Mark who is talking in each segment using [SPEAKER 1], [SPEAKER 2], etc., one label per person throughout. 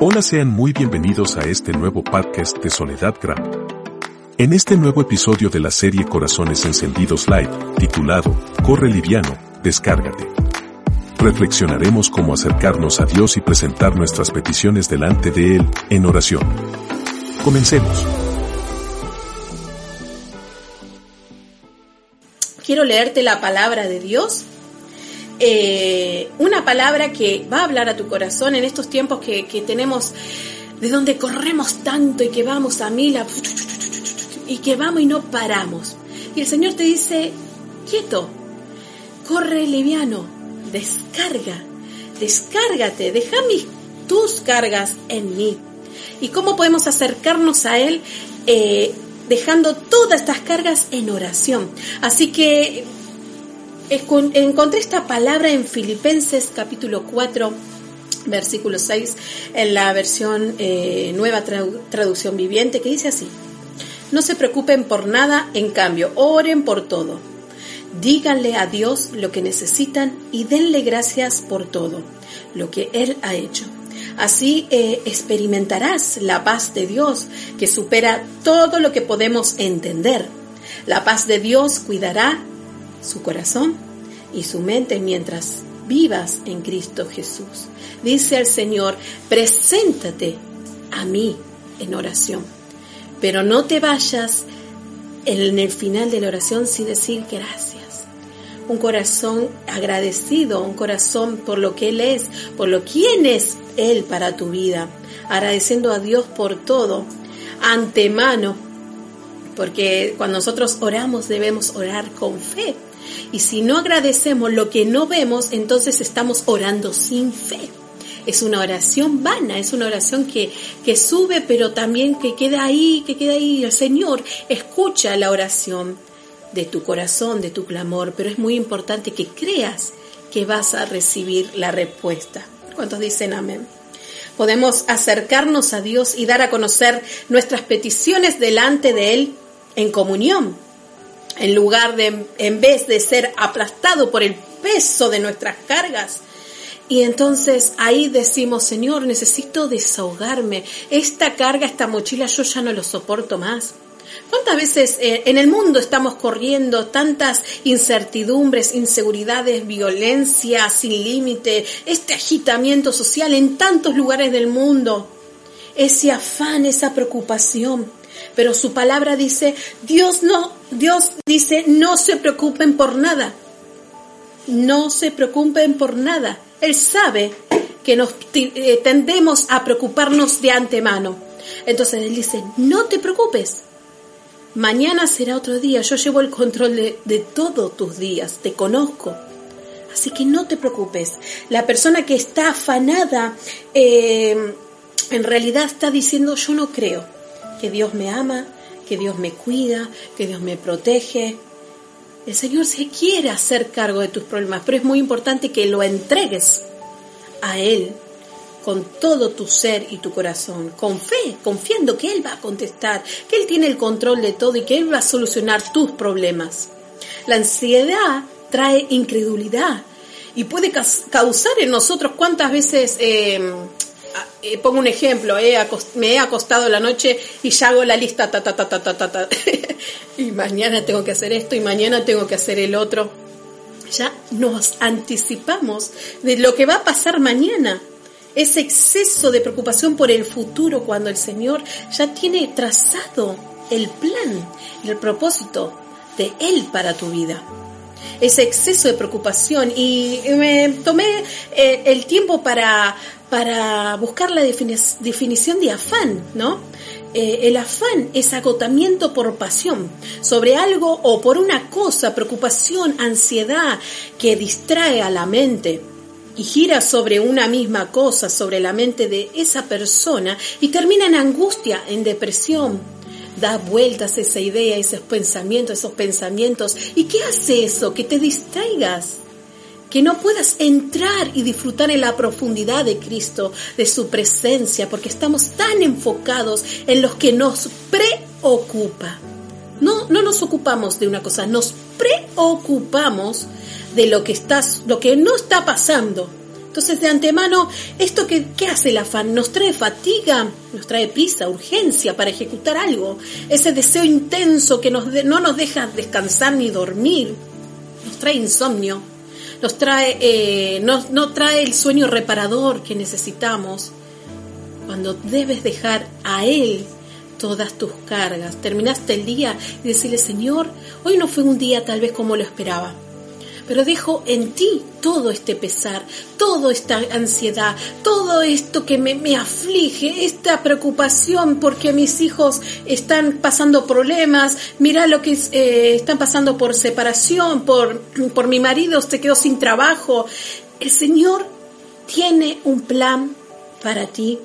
[SPEAKER 1] Hola, sean muy bienvenidos a este nuevo podcast de Soledad Gram. En este nuevo episodio de la serie Corazones Encendidos Live, titulado Corre Liviano, Descárgate. Reflexionaremos cómo acercarnos a Dios y presentar nuestras peticiones delante de Él, en oración. Comencemos.
[SPEAKER 2] Quiero leerte la palabra de Dios eh, una palabra que va a hablar a tu corazón en estos tiempos que, tenemos, de donde corremos tanto y que vamos a mil, y que vamos y no paramos. Y el Señor te dice, quieto, corre liviano, descarga, descárgate, deja mis, tus cargas en mí. ¿Y cómo podemos acercarnos a Él? Eh, dejando todas estas cargas en oración. Así que encontré esta palabra en Filipenses capítulo 4, versículo 6, en la versión eh, nueva traducción viviente, que dice así, no se preocupen por nada, en cambio, oren por todo. Díganle a Dios lo que necesitan y denle gracias por todo lo que Él ha hecho. Así eh, experimentarás la paz de Dios que supera todo lo que podemos entender. La paz de Dios cuidará su corazón y su mente mientras vivas en Cristo Jesús. Dice el Señor, preséntate a mí en oración, pero no te vayas en el final de la oración sin decir gracias. Un corazón agradecido, un corazón por lo que Él es, por lo quién es Él para tu vida, agradeciendo a Dios por todo, antemano, porque cuando nosotros oramos debemos orar con fe y si no agradecemos lo que no vemos, entonces estamos orando sin fe. Es una oración vana, es una oración que, que sube, pero también que queda ahí, que queda ahí. El Señor escucha la oración de tu corazón, de tu clamor, pero es muy importante que creas que vas a recibir la respuesta. ¿Cuántos dicen amén? Podemos acercarnos a Dios y dar a conocer nuestras peticiones delante de Él en comunión en lugar de, en vez de ser aplastado por el peso de nuestras cargas. Y entonces ahí decimos, Señor, necesito desahogarme. Esta carga, esta mochila, yo ya no lo soporto más. ¿Cuántas veces eh, en el mundo estamos corriendo tantas incertidumbres, inseguridades, violencia sin límite, este agitamiento social en tantos lugares del mundo? Ese afán, esa preocupación pero su palabra dice, Dios no, Dios dice, no se preocupen por nada. No se preocupen por nada. Él sabe que nos eh, tendemos a preocuparnos de antemano. Entonces Él dice, no te preocupes. Mañana será otro día. Yo llevo el control de, todos tus días. Te conozco. Así que no te preocupes. La persona que está afanada eh, en realidad está diciendo yo no creo que Dios me ama, que Dios me cuida, que Dios me protege. El Señor se quiere hacer cargo de tus problemas, pero es muy importante que lo entregues a Él con todo tu ser y tu corazón, con fe, confiando que Él va a contestar, que Él tiene el control de todo y que Él va a solucionar tus problemas. La ansiedad trae incredulidad y puede causar en nosotros cuántas veces eh, eh, pongo un ejemplo, me he acostado la noche y ya hago la lista, ta, ta, ta, ta, ta, ta, y mañana tengo que hacer esto y mañana tengo que hacer el otro. Ya nos anticipamos de lo que va a pasar mañana. Ese exceso de preocupación por el futuro cuando el Señor ya tiene trazado el plan y el propósito de Él para tu vida ese exceso de preocupación y me tomé eh, el tiempo para, para buscar la definición de afán, ¿no? Eh, el afán es agotamiento por pasión sobre algo o por una cosa, preocupación, ansiedad que distrae a la mente y gira sobre una misma cosa, sobre la mente de esa persona y termina en angustia, en depresión. Da vueltas esa idea, esos pensamientos, esos pensamientos. ¿Y qué hace eso? Que te distraigas que no puedas entrar y disfrutar en la profundidad de Cristo, de su presencia, porque estamos tan enfocados en lo que nos preocupa. No, no nos ocupamos de una cosa, nos preocupamos de lo que, está, lo que no está pasando. Entonces, de antemano, ¿esto que, qué hace el afán? Nos trae fatiga, nos trae prisa, urgencia para ejecutar algo. Ese deseo intenso que nos no nos deja descansar ni dormir. Nos trae insomnio. Nos trae, eh, no trae el sueño reparador que necesitamos. Cuando debes dejar a Él todas tus cargas. Terminaste el día y decirle, Señor, hoy no fue un día tal vez como lo esperaba pero dejo en ti todo este pesar, toda esta ansiedad, todo esto que me, aflige, esta preocupación porque mis hijos están pasando problemas, mira lo que eh, están pasando por separación, por, por mi marido se quedó sin trabajo. El Señor tiene un plan para ti.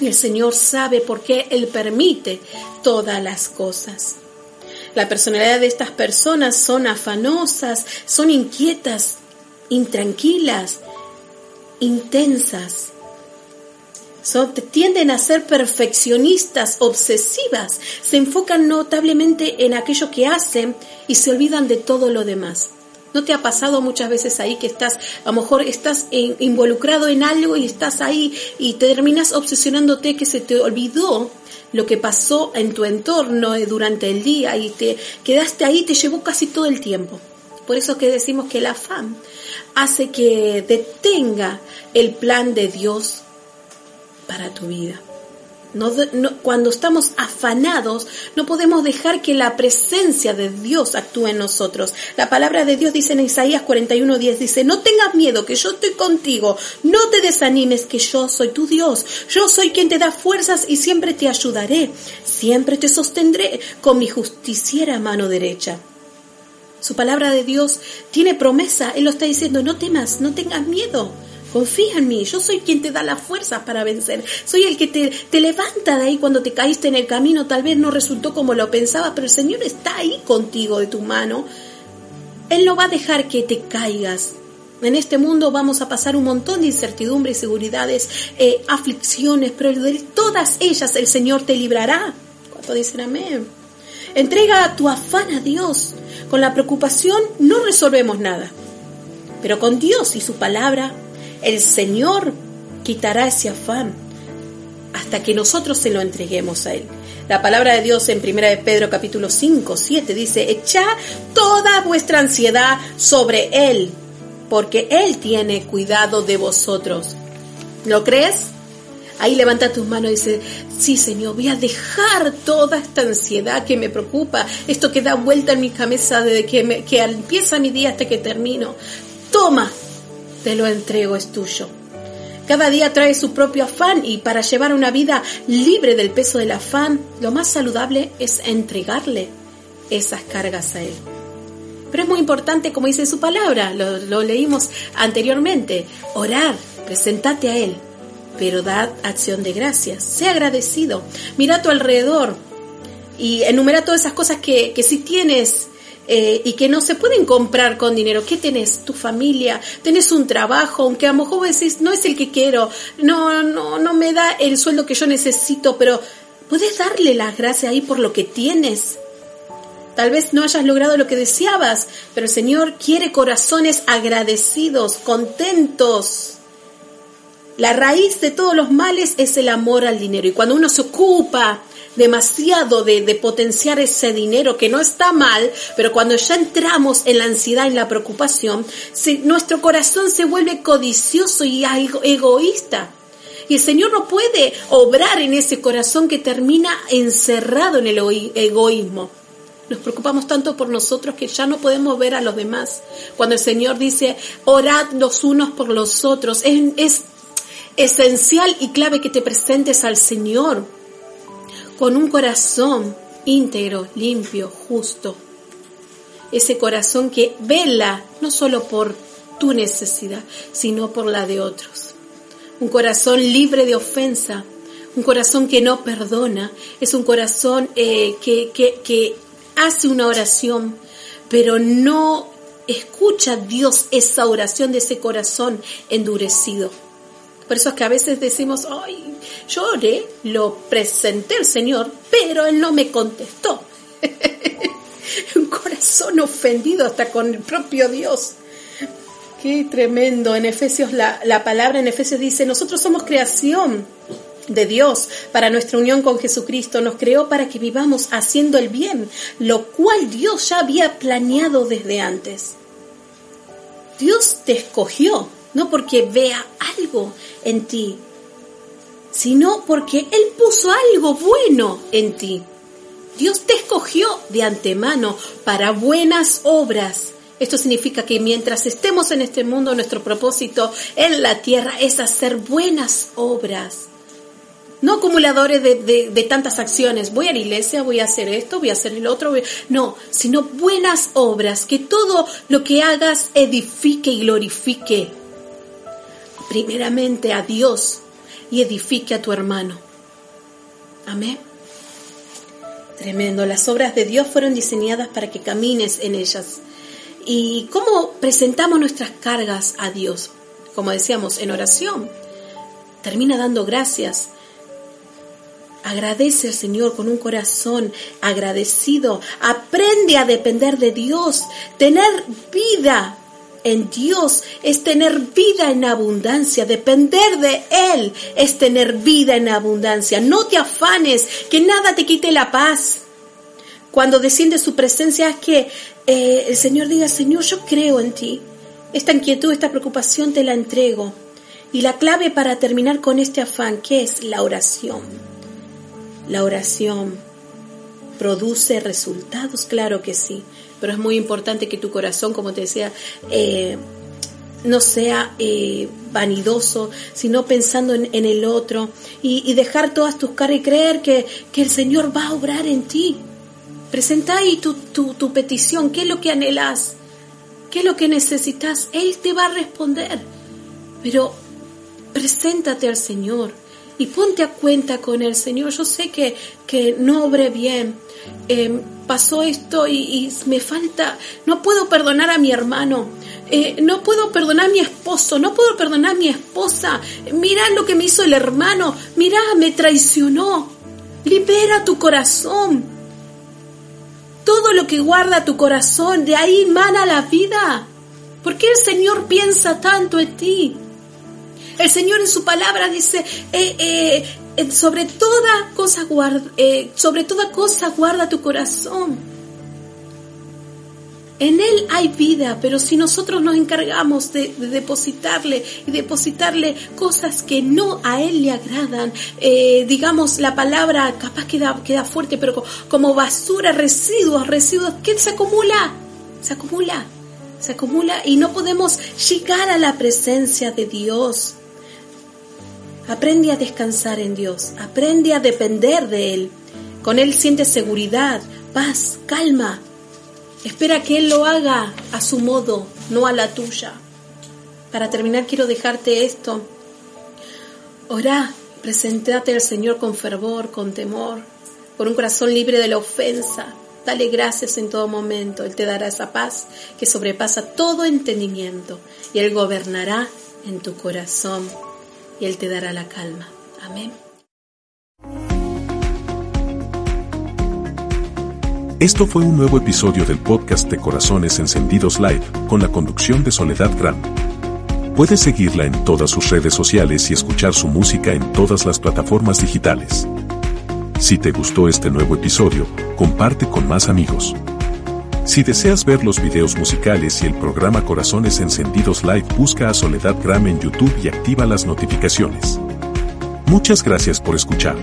[SPEAKER 2] El Señor sabe por qué Él permite todas las cosas. La personalidad de estas personas son afanosas, son inquietas, intranquilas, intensas. Son, tienden a ser perfeccionistas, obsesivas, se enfocan notablemente en aquello que hacen y se olvidan de todo lo demás. ¿No te ha pasado muchas veces ahí que estás, a lo mejor estás involucrado en algo y estás ahí y terminas obsesionándote que se te olvidó lo que pasó en tu entorno eh, durante el día y te quedaste ahí, te llevó casi todo el tiempo. Por eso que decimos que el afán hace que detenga el plan de Dios para tu vida cuando estamos afanados, no podemos dejar que la presencia de Dios actúe en nosotros. La palabra de Dios dice en Isaías 41:10, dice, no tengas miedo, que yo estoy contigo, no te desanimes, que yo soy tu Dios, yo soy quien te da fuerzas y siempre te ayudaré, siempre te sostendré con mi justiciera mano derecha. Su palabra de Dios tiene promesa, Él lo está diciendo, no temas, no tengas miedo. Confía en mí, yo soy quien te da la fuerza para vencer. Soy el que te, te levanta de ahí cuando te caíste en el camino. Tal vez no resultó como lo pensaba, pero el Señor está ahí contigo de tu mano. Él no va a dejar que te caigas. En este mundo vamos a pasar un montón de incertidumbres, seguridades, eh, aflicciones, pero de todas ellas el Señor te librará. ¿Cuánto dicen amén? Entrega tu afán a Dios. Con la preocupación no resolvemos nada, pero con Dios y su palabra el Señor quitará ese afán hasta que nosotros se lo entreguemos a Él. La palabra de Dios en 1 de Pedro capítulo 5, 7 dice, echa toda vuestra ansiedad sobre Él, porque Él tiene cuidado de vosotros. ¿Lo crees? Ahí levanta tus manos y dice, sí Señor, voy a dejar toda esta ansiedad que me preocupa, esto que da vuelta en mi cabeza desde que, me, que empieza mi día hasta que termino. Toma te lo entrego, es tuyo. Cada día trae su propio afán y para llevar una vida libre del peso del afán, lo más saludable es entregarle esas cargas a Él. Pero es muy importante, como dice su palabra, lo, leímos anteriormente, orar, presentate a Él, pero dad acción de gracias, sé agradecido, mira a tu alrededor y enumera todas esas cosas que, que si tienes eh, y que no se pueden comprar con dinero. ¿Qué tenés? Tu familia, tenés un trabajo, aunque a lo mejor decís, no es el que quiero, no, no, no me da el sueldo que yo necesito, pero puedes darle las gracias ahí por lo que tienes. Tal vez no hayas logrado lo que deseabas, pero el Señor quiere corazones agradecidos, contentos. La raíz de todos los males es el amor al dinero. Y cuando uno se ocupa demasiado de, potenciar ese dinero, que no está mal, pero cuando ya entramos en la ansiedad, en la preocupación, nuestro corazón se vuelve codicioso y egoísta. Y el Señor no puede obrar en ese corazón que termina encerrado en el egoísmo. Nos preocupamos tanto por nosotros que ya no podemos ver a los demás. Cuando el Señor dice, orad los unos por los otros, es esencial y clave que te presentes al Señor con un corazón íntegro, limpio, justo. Ese corazón que vela no solo por tu necesidad, sino por la de otros. Un corazón libre de ofensa, un corazón que no perdona, es un corazón eh, que, que, que hace una oración, pero no escucha a Dios esa oración de ese corazón endurecido. Por eso es que a veces decimos, ay, yo oré, lo presenté al Señor, pero Él no me contestó. Un corazón ofendido hasta con el propio Dios. qué tremendo. En Efesios, la, la palabra en Efesios dice, nosotros somos creación de Dios para nuestra unión con Jesucristo. Nos creó para que vivamos haciendo el bien, lo cual Dios ya había planeado desde antes. Dios te escogió, no porque vea algo en ti, sino porque Él puso algo bueno en ti. Dios te escogió de antemano para buenas obras. Esto significa que mientras estemos en este mundo, nuestro propósito en la tierra es hacer buenas obras. No acumuladores de, tantas acciones. Voy a la iglesia, voy a hacer esto, voy a hacer el otro. No, sino buenas obras. Que todo lo que hagas edifique y glorifique primeramente a Dios y edifique a tu hermano. Amén. Tremendo. Las obras de Dios fueron diseñadas para que camines en ellas. ¿Y cómo presentamos nuestras cargas a Dios? Como decíamos, en oración. Termina dando gracias. Agradece al Señor con un corazón agradecido. Aprende a depender de Dios. Tener vida en Dios es tener vida en abundancia. Depender de Él es tener vida en abundancia. No te afanes, que nada te quite la paz. Cuando desciende su presencia es que eh, el Señor diga, Señor, yo creo en ti. Esta inquietud, esta preocupación te la entrego. Y la clave para terminar con este afán, ¿qué es? La oración. La oración produce resultados, claro que sí pero es muy importante que tu corazón, como te decía, eh, no sea eh, vanidoso, sino pensando en, el otro y, dejar todas tus caras y creer que, el Señor va a obrar en ti. Presenta ahí tu, tu, tu petición, qué es lo que anhelas, qué es lo que necesitas, Él te va a responder. Pero preséntate al Señor y ponte a cuenta con el Señor. Yo sé que, que no obré bien, eh, pasó esto y, me falta, no puedo perdonar a mi hermano, eh, no puedo perdonar a mi esposo, no puedo perdonar a mi esposa, mira lo que me hizo el hermano, mira, me traicionó. Libera tu corazón. Todo lo que guarda tu corazón, de ahí mana la vida. ¿Por qué el Señor piensa tanto en ti? El Señor en su palabra dice, eh, eh, sobre toda cosa guarda, eh, sobre toda cosa guarda tu corazón. En Él hay vida, pero si nosotros nos encargamos de, depositarle y depositarle cosas que no a Él le agradan, digamos la palabra capaz queda, queda fuerte, pero como basura, residuos, residuos, ¿qué se acumula? Se acumula, se acumula y no podemos llegar a la presencia de Dios. Aprende a descansar en Dios, aprende a depender de Él. Con Él sientes seguridad, paz, calma. Espera que Él lo haga a su modo, no a la tuya. Para terminar quiero dejarte esto. Orá, presentate al Señor con fervor, con temor, con un corazón libre de la ofensa. Dale gracias en todo momento. Él te dará esa paz que sobrepasa todo entendimiento y Él gobernará en tu corazón y Él te dará la calma. Amén.
[SPEAKER 1] Esto fue un nuevo episodio del podcast de Corazones Encendidos Live, con la conducción de Soledad Gram. Puedes seguirla en todas sus redes sociales y escuchar su música en todas las plataformas digitales. Si te gustó este nuevo episodio, comparte con más amigos. Si deseas ver los videos musicales y el programa Corazones Encendidos Live, busca a Soledad Gram en YouTube y activa las notificaciones. Muchas gracias por escuchar.